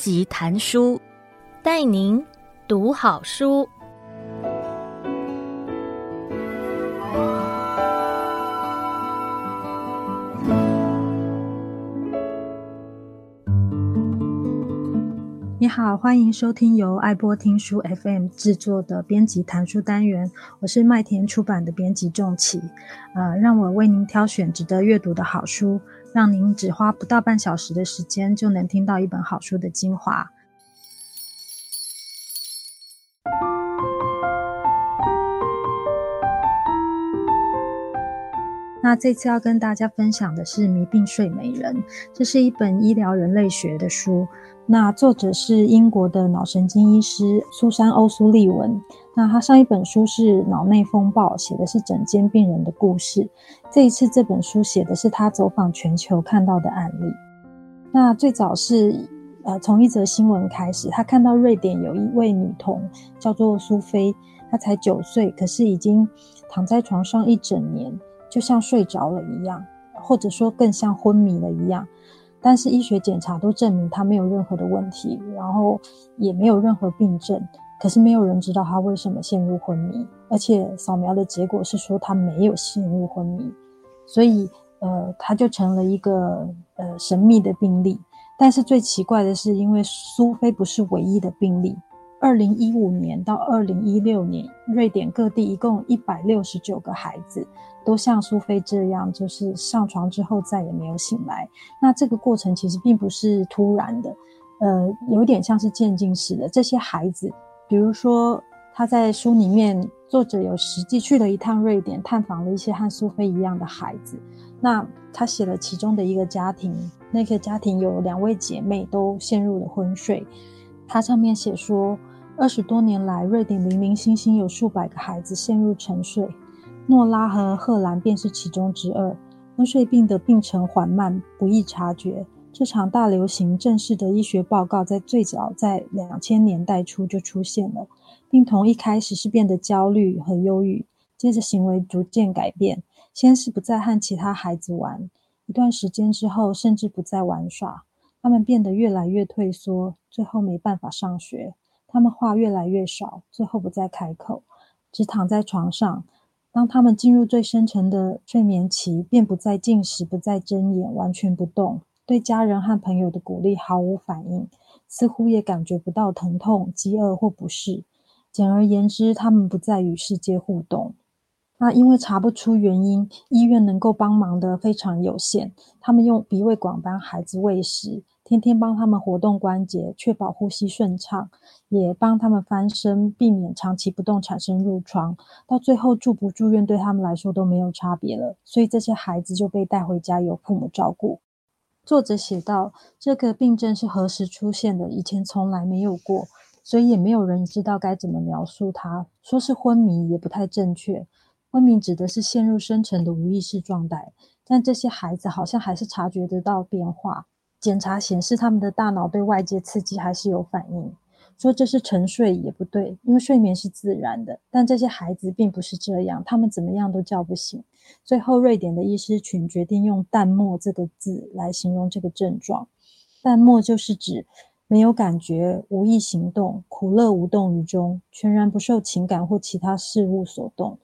辑谈书，带您读好书。你好，欢迎收听由爱播听书 FM 制作的编辑谈书单元，我是麦田出版的编辑仲綺，呃，让我为您挑选值得阅读的好书，让您只花不到半小时的时间就能听到一本好书的精华。那这次要跟大家分享的是《迷病睡美人》，这是一本医疗人类学的书。那作者是英国的脑神经医师苏珊·欧苏利文。那他上一本书是《脑内风暴》，写的是整间病人的故事。这一次这本书写的是他走访全球看到的案例。那最早是呃从一则新闻开始，他看到瑞典有一位女童叫做苏菲，她才九岁，可是已经躺在床上一整年。就像睡着了一样，或者说更像昏迷了一样，但是医学检查都证明他没有任何的问题，然后也没有任何病症，可是没有人知道他为什么陷入昏迷，而且扫描的结果是说他没有陷入昏迷，所以呃，他就成了一个呃神秘的病例。但是最奇怪的是，因为苏菲不是唯一的病例。二零一五年到二零一六年，瑞典各地一共一百六十九个孩子都像苏菲这样，就是上床之后再也没有醒来。那这个过程其实并不是突然的，呃，有点像是渐进式的。这些孩子，比如说他在书里面，作者有实际去了一趟瑞典，探访了一些和苏菲一样的孩子。那他写了其中的一个家庭，那个家庭有两位姐妹都陷入了昏睡。他上面写说。二十多年来，瑞典零零星星有数百个孩子陷入沉睡，诺拉和赫兰便是其中之二。昏睡病的病程缓慢，不易察觉。这场大流行正式的医学报告在最早在两千年代初就出现了。病童一开始是变得焦虑和忧郁，接着行为逐渐改变，先是不再和其他孩子玩，一段时间之后甚至不再玩耍。他们变得越来越退缩，最后没办法上学。他们话越来越少，最后不再开口，只躺在床上。当他们进入最深层的睡眠期，便不再进食，不再睁眼，完全不动，对家人和朋友的鼓励毫无反应，似乎也感觉不到疼痛、饥饿或不适。简而言之，他们不再与世界互动。那因为查不出原因，医院能够帮忙的非常有限。他们用鼻胃管帮孩子喂食。天天帮他们活动关节，确保呼吸顺畅，也帮他们翻身，避免长期不动产生褥疮。到最后住不住院对他们来说都没有差别了，所以这些孩子就被带回家由父母照顾。作者写道：这个病症是何时出现的？以前从来没有过，所以也没有人知道该怎么描述它。说是昏迷也不太正确，昏迷指的是陷入深层的无意识状态，但这些孩子好像还是察觉得到变化。检查显示，他们的大脑对外界刺激还是有反应。说这是沉睡也不对，因为睡眠是自然的。但这些孩子并不是这样，他们怎么样都叫不醒。最后，瑞典的医师群决定用“淡漠”这个字来形容这个症状。淡漠就是指没有感觉、无意行动、苦乐无动于衷，全然不受情感或其他事物所动。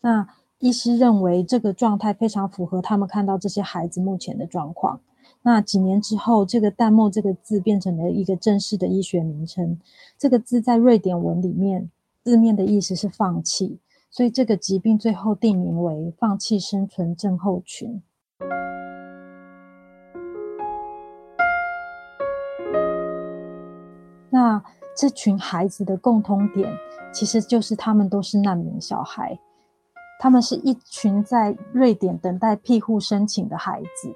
那医师认为这个状态非常符合他们看到这些孩子目前的状况。那几年之后，这个“淡漠”这个字变成了一个正式的医学名称。这个字在瑞典文里面字面的意思是“放弃”，所以这个疾病最后定名为“放弃生存症候群”。那这群孩子的共通点，其实就是他们都是难民小孩，他们是一群在瑞典等待庇护申请的孩子。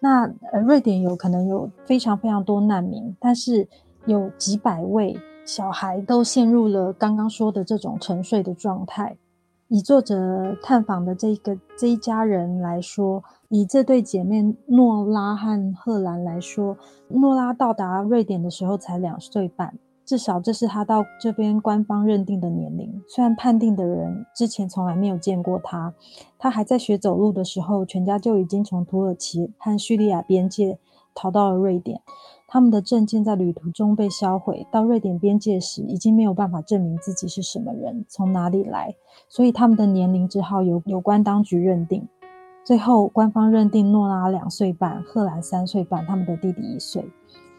那呃，瑞典有可能有非常非常多难民，但是有几百位小孩都陷入了刚刚说的这种沉睡的状态。以作者探访的这个这一家人来说，以这对姐妹诺拉和赫兰来说，诺拉到达瑞典的时候才两岁半。至少这是他到这边官方认定的年龄，虽然判定的人之前从来没有见过他。他还在学走路的时候，全家就已经从土耳其和叙利亚边界逃到了瑞典。他们的证件在旅途中被销毁，到瑞典边界时已经没有办法证明自己是什么人，从哪里来，所以他们的年龄只好由有关当局认定。最后，官方认定诺拉两岁半，赫兰三岁半，他们的弟弟一岁。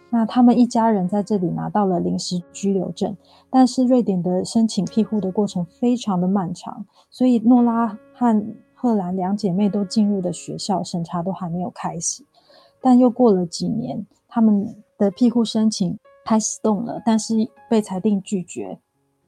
那他们一家人在这里拿到了临时居留证，但是瑞典的申请庇护的过程非常的漫长，所以诺拉和赫兰两姐妹都进入的学校审查都还没有开始。但又过了几年，他们的庇护申请开始动了，但是被裁定拒绝。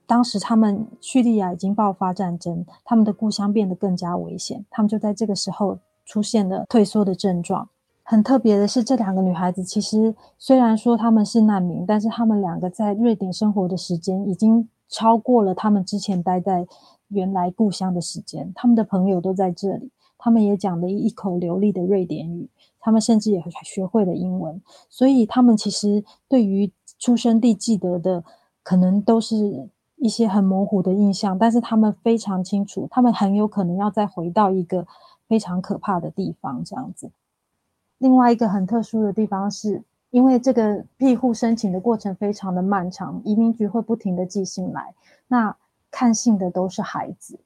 当时他们叙利亚已经爆发战争，他们的故乡变得更加危险，他们就在这个时候出现了退缩的症状。很特别的是，这两个女孩子其实虽然说她们是难民，但是她们两个在瑞典生活的时间已经超过了她们之前待在原来故乡的时间。他们的朋友都在这里，他们也讲了一口流利的瑞典语，他们甚至也学会了英文。所以他们其实对于出生地记得的，可能都是一些很模糊的印象，但是他们非常清楚，他们很有可能要再回到一个非常可怕的地方，这样子。另外一个很特殊的地方是，因为这个庇护申请的过程非常的漫长，移民局会不停的寄信来，那看信的都是孩子，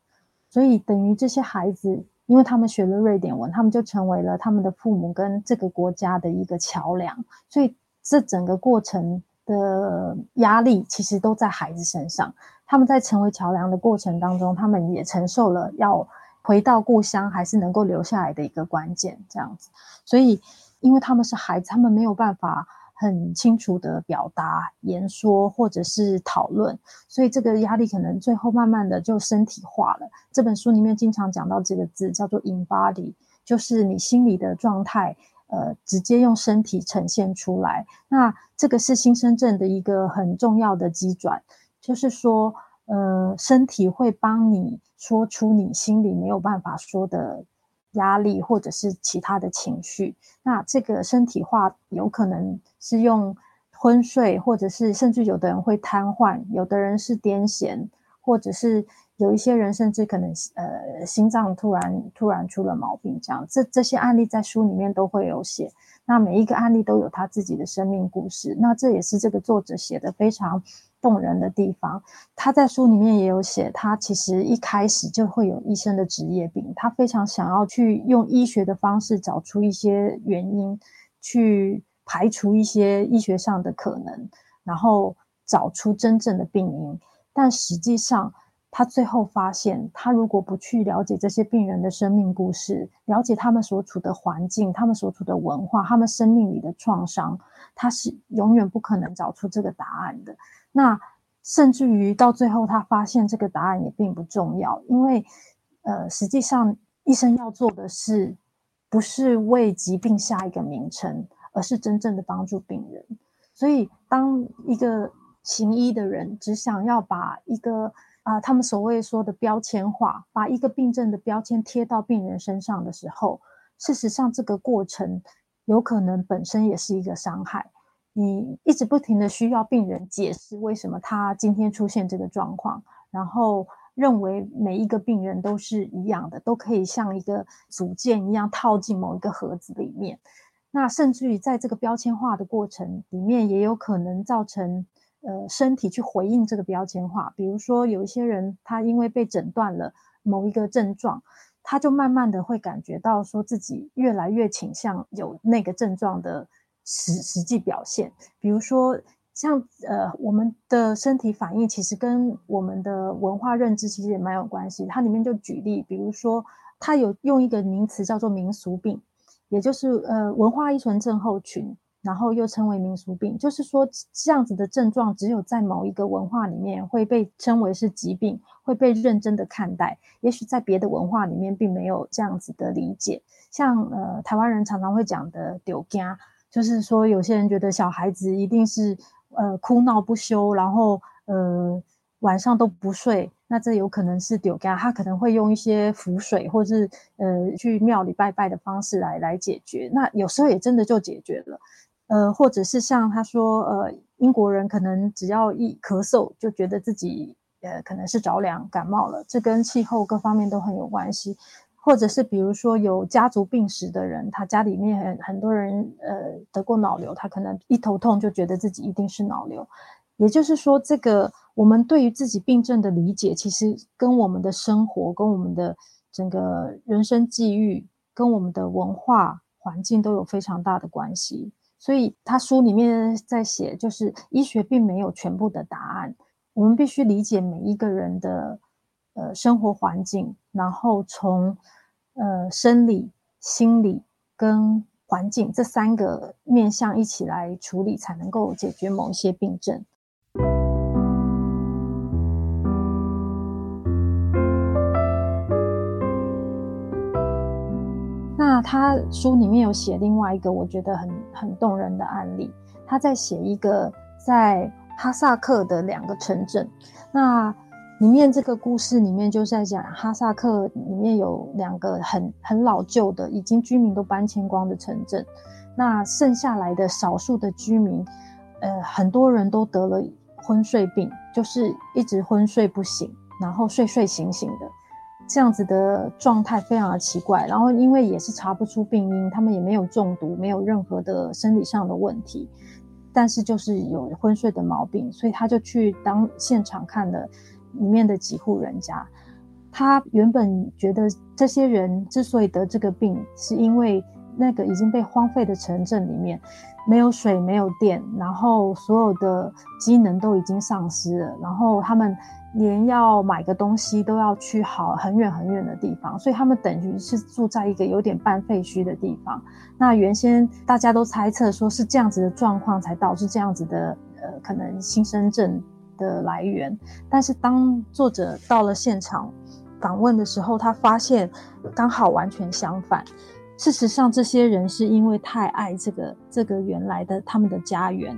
所以等于这些孩子，因为他们学了瑞典文，他们就成为了他们的父母跟这个国家的一个桥梁，所以这整个过程的压力其实都在孩子身上。他们在成为桥梁的过程当中，他们也承受了要。回到故乡还是能够留下来的一个关键，这样子。所以，因为他们是孩子，他们没有办法很清楚的表达、言说或者是讨论，所以这个压力可能最后慢慢的就身体化了。这本书里面经常讲到这个字，叫做 embody，就是你心里的状态，呃，直接用身体呈现出来。那这个是新生症的一个很重要的机转，就是说。呃，身体会帮你说出你心里没有办法说的压力，或者是其他的情绪。那这个身体化有可能是用昏睡，或者是甚至有的人会瘫痪，有的人是癫痫，或者是有一些人甚至可能呃心脏突然突然出了毛病。这样，这这些案例在书里面都会有写。那每一个案例都有他自己的生命故事。那这也是这个作者写的非常。动人的地方，他在书里面也有写，他其实一开始就会有医生的职业病，他非常想要去用医学的方式找出一些原因，去排除一些医学上的可能，然后找出真正的病因。但实际上，他最后发现，他如果不去了解这些病人的生命故事，了解他们所处的环境、他们所处的文化、他们生命里的创伤，他是永远不可能找出这个答案的。那甚至于到最后，他发现这个答案也并不重要，因为，呃，实际上医生要做的是，不是为疾病下一个名称，而是真正的帮助病人。所以，当一个行医的人只想要把一个啊，他们所谓说的标签化，把一个病症的标签贴到病人身上的时候，事实上这个过程有可能本身也是一个伤害。你一直不停的需要病人解释为什么他今天出现这个状况，然后认为每一个病人都是一样的，都可以像一个组件一样套进某一个盒子里面。那甚至于在这个标签化的过程里面，也有可能造成呃身体去回应这个标签化。比如说有一些人，他因为被诊断了某一个症状，他就慢慢的会感觉到说自己越来越倾向有那个症状的。实实际表现，比如说像呃，我们的身体反应其实跟我们的文化认知其实也蛮有关系。它里面就举例，比如说它有用一个名词叫做民俗病，也就是呃文化依存症候群，然后又称为民俗病，就是说这样子的症状只有在某一个文化里面会被称为是疾病，会被认真的看待。也许在别的文化里面并没有这样子的理解。像呃台湾人常常会讲的丢家。就是说，有些人觉得小孩子一定是呃哭闹不休，然后呃晚上都不睡，那这有可能是丢家，他可能会用一些符水或是呃去庙里拜拜的方式来来解决。那有时候也真的就解决了，呃，或者是像他说，呃，英国人可能只要一咳嗽，就觉得自己呃可能是着凉感冒了，这跟气候各方面都很有关系。或者是比如说有家族病史的人，他家里面很很多人呃得过脑瘤，他可能一头痛就觉得自己一定是脑瘤。也就是说，这个我们对于自己病症的理解，其实跟我们的生活、跟我们的整个人生际遇、跟我们的文化环境都有非常大的关系。所以他书里面在写，就是医学并没有全部的答案，我们必须理解每一个人的呃生活环境，然后从呃生理、心理跟环境这三个面向一起来处理，才能够解决某一些病症。那他书里面有写另外一个我觉得很很动人的案例，他在写一个在哈萨克的两个城镇。那里面这个故事里面就是在讲哈萨克里面有两个很很老旧的，已经居民都搬迁光的城镇。那剩下来的少数的居民，呃，很多人都得了昏睡病，就是一直昏睡不醒，然后睡睡醒醒的。这样子的状态非常的奇怪，然后因为也是查不出病因，他们也没有中毒，没有任何的生理上的问题，但是就是有昏睡的毛病，所以他就去当现场看了里面的几户人家。他原本觉得这些人之所以得这个病，是因为那个已经被荒废的城镇里面没有水、没有电，然后所有的机能都已经丧失了，然后他们。连要买个东西都要去好很远很远的地方，所以他们等于是住在一个有点半废墟的地方。那原先大家都猜测说是这样子的状况才导致这样子的呃可能新生症的来源，但是当作者到了现场访问的时候，他发现刚好完全相反。事实上，这些人是因为太爱这个这个原来的他们的家园。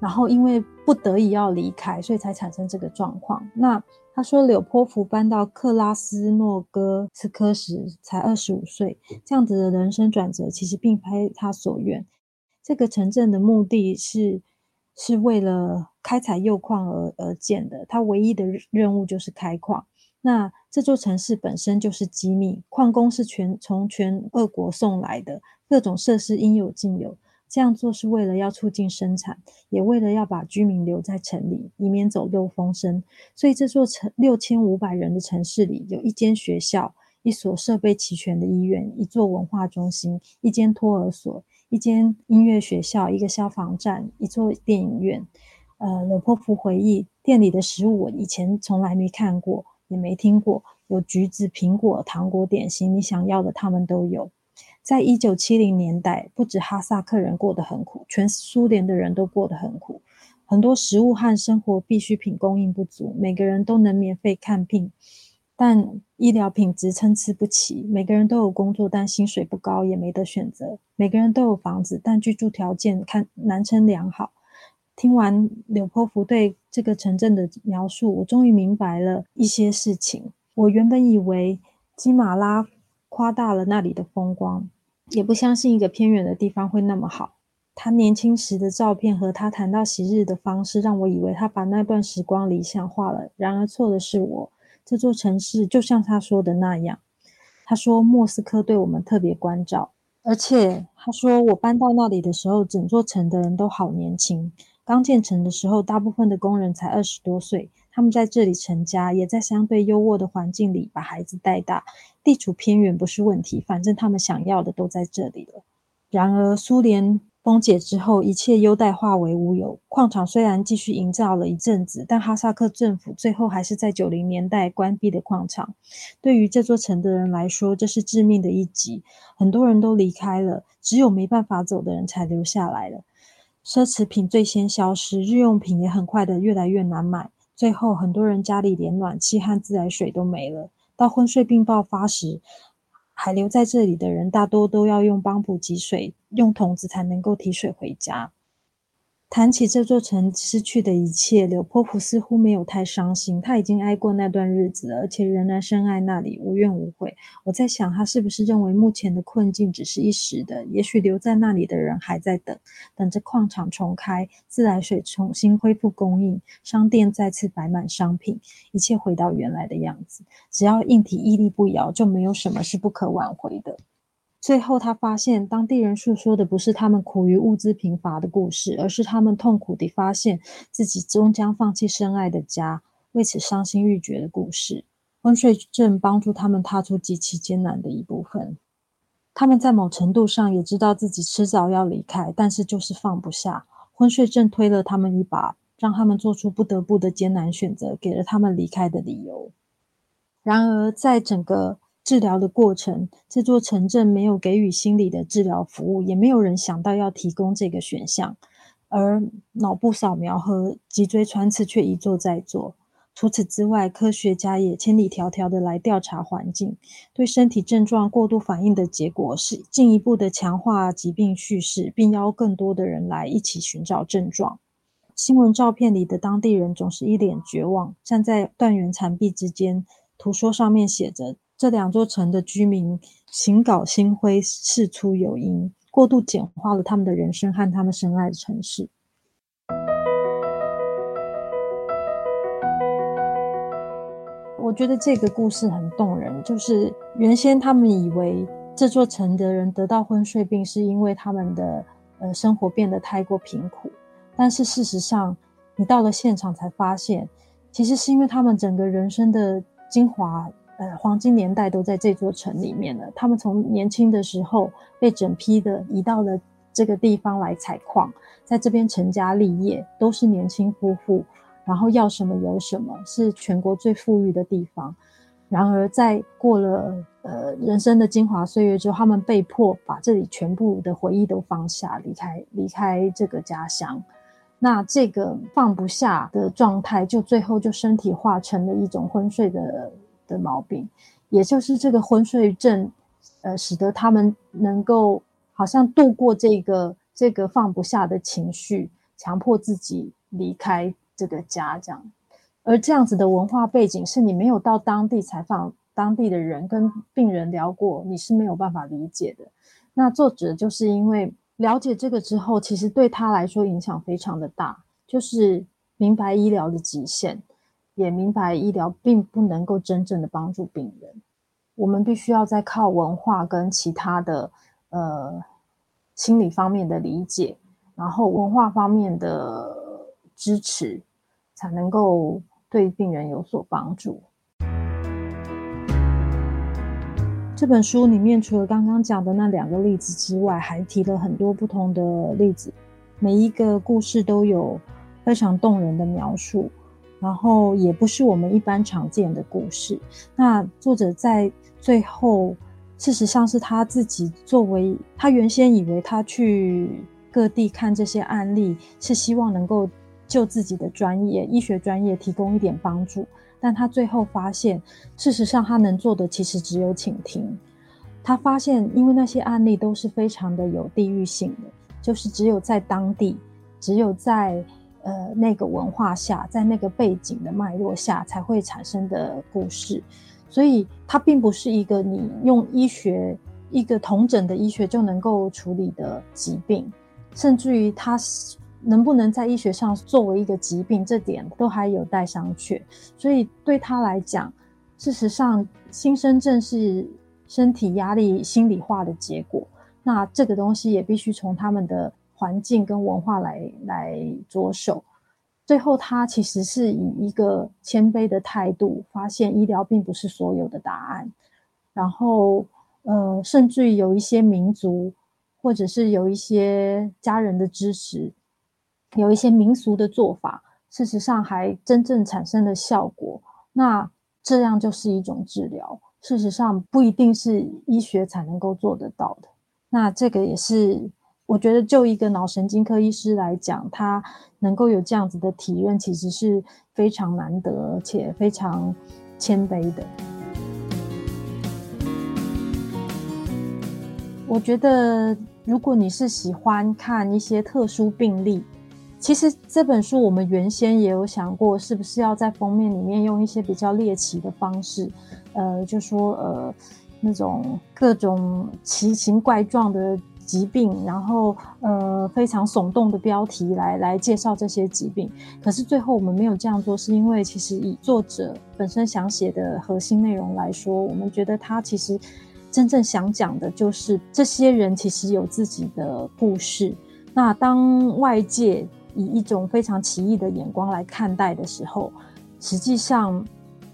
然后因为不得已要离开，所以才产生这个状况。那他说，柳波夫搬到克拉斯诺哥斯科时才二十五岁，这样子的人生转折其实并非他所愿。这个城镇的目的是是为了开采铀矿而而建的，它唯一的任务就是开矿。那这座城市本身就是机密，矿工是全从全俄国送来的，各种设施应有尽有。这样做是为了要促进生产，也为了要把居民留在城里，以免走漏风声。所以这座城六千五百人的城市里，有一间学校，一所设备齐全的医院，一座文化中心，一间托儿所，一间音乐学校，一个消防站，一座电影院。呃，柳波夫回忆，店里的食物我以前从来没看过，也没听过，有橘子、苹果、糖果、点心，你想要的他们都有。在一九七零年代，不止哈萨克人过得很苦，全苏联的人都过得很苦。很多食物和生活必需品供应不足，每个人都能免费看病，但医疗品质参差不齐。每个人都有工作，但薪水不高，也没得选择。每个人都有房子，但居住条件看难称良好。听完柳波夫对这个城镇的描述，我终于明白了一些事情。我原本以为基马拉。夸大了那里的风光，也不相信一个偏远的地方会那么好。他年轻时的照片和他谈到昔日的方式，让我以为他把那段时光理想化了。然而错的是我。这座城市就像他说的那样，他说莫斯科对我们特别关照，而且他说我搬到那里的时候，整座城的人都好年轻。刚建成的时候，大部分的工人才二十多岁。他们在这里成家，也在相对优渥的环境里把孩子带大。地处偏远不是问题，反正他们想要的都在这里了。然而，苏联崩解之后，一切优待化为乌有。矿场虽然继续营造了一阵子，但哈萨克政府最后还是在九零年代关闭了矿场。对于这座城的人来说，这是致命的一击。很多人都离开了，只有没办法走的人才留下来了。奢侈品最先消失，日用品也很快的越来越难买。最后，很多人家里连暖气和自来水都没了。到昏睡病爆发时，还留在这里的人大多都要用帮浦汲水，用桶子才能够提水回家。谈起这座城失去的一切，柳波夫似乎没有太伤心。他已经挨过那段日子，而且仍然深爱那里，无怨无悔。我在想，他是不是认为目前的困境只是一时的？也许留在那里的人还在等，等着矿场重开，自来水重新恢复供应，商店再次摆满商品，一切回到原来的样子。只要硬体屹立不摇，就没有什么是不可挽回的。最后，他发现当地人诉说的不是他们苦于物资贫乏的故事，而是他们痛苦地发现自己终将放弃深爱的家，为此伤心欲绝的故事。昏睡症帮助他们踏出极其艰难的一部分。他们在某程度上也知道自己迟早要离开，但是就是放不下。昏睡症推了他们一把，让他们做出不得不的艰难选择，给了他们离开的理由。然而，在整个治疗的过程，这座城镇没有给予心理的治疗服务，也没有人想到要提供这个选项。而脑部扫描和脊椎穿刺却一做再做。除此之外，科学家也千里迢迢的来调查环境，对身体症状过度反应的结果是进一步的强化疾病叙事，并邀更多的人来一起寻找症状。新闻照片里的当地人总是一脸绝望，站在断垣残壁之间。图说上面写着。这两座城的居民行稿心灰，事出有因，过度简化了他们的人生和他们深爱的城市。我觉得这个故事很动人，就是原先他们以为这座城的人得到昏睡病是因为他们的呃生活变得太过贫苦，但是事实上，你到了现场才发现，其实是因为他们整个人生的精华。呃，黄金年代都在这座城里面了。他们从年轻的时候被整批的移到了这个地方来采矿，在这边成家立业，都是年轻夫妇，然后要什么有什么，是全国最富裕的地方。然而，在过了呃人生的精华岁月之后，他们被迫把这里全部的回忆都放下，离开离开这个家乡。那这个放不下的状态，就最后就身体化成了一种昏睡的。的毛病，也就是这个昏睡症，呃，使得他们能够好像度过这个这个放不下的情绪，强迫自己离开这个家，这样。而这样子的文化背景，是你没有到当地采访当地的人，跟病人聊过，你是没有办法理解的。那作者就是因为了解这个之后，其实对他来说影响非常的大，就是明白医疗的极限。也明白医疗并不能够真正的帮助病人，我们必须要再靠文化跟其他的呃心理方面的理解，然后文化方面的支持，才能够对病人有所帮助。这本书里面除了刚刚讲的那两个例子之外，还提了很多不同的例子，每一个故事都有非常动人的描述。然后也不是我们一般常见的故事。那作者在最后，事实上是他自己作为，他原先以为他去各地看这些案例，是希望能够就自己的专业，医学专业提供一点帮助。但他最后发现，事实上他能做的其实只有倾听。他发现，因为那些案例都是非常的有地域性的，就是只有在当地，只有在。呃，那个文化下，在那个背景的脉络下，才会产生的故事，所以它并不是一个你用医学一个同整的医学就能够处理的疾病，甚至于它能不能在医学上作为一个疾病，这点都还有待商榷。所以对他来讲，事实上，新生症是身体压力心理化的结果，那这个东西也必须从他们的。环境跟文化来来着手，最后他其实是以一个谦卑的态度，发现医疗并不是所有的答案，然后呃，甚至于有一些民族，或者是有一些家人的支持，有一些民俗的做法，事实上还真正产生了效果。那这样就是一种治疗，事实上不一定是医学才能够做得到的。那这个也是。我觉得，就一个脑神经科医师来讲，他能够有这样子的体验，其实是非常难得，而且非常谦卑的。我觉得，如果你是喜欢看一些特殊病例，其实这本书我们原先也有想过，是不是要在封面里面用一些比较猎奇的方式，呃，就说呃那种各种奇形怪状的疾病，然后呃非常耸动的标题来来介绍这些疾病。可是最后我们没有这样做，是因为其实以作者本身想写的核心内容来说，我们觉得他其实真正想讲的就是这些人其实有自己的故事。那当外界以一种非常奇异的眼光来看待的时候，实际上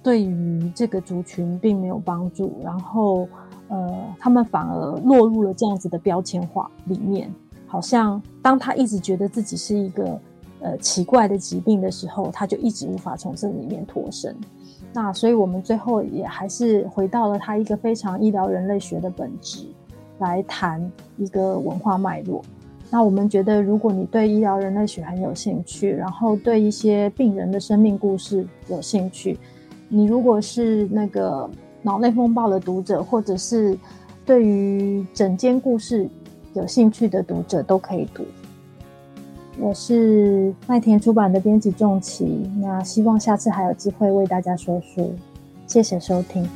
对于这个族群并没有帮助，然后呃，他们反而落入了这样子的标签化里面。好像当他一直觉得自己是一个呃奇怪的疾病的时候，他就一直无法从这里面脱身。那所以我们最后也还是回到了他一个非常医疗人类学的本质，来谈一个文化脉络。那我们觉得，如果你对医疗人类学很有兴趣，然后对一些病人的生命故事有兴趣，你如果是那个脑内风暴的读者，或者是对于整间故事有兴趣的读者，都可以读。我是麦田出版的编辑仲琪，那希望下次还有机会为大家说书，谢谢收听。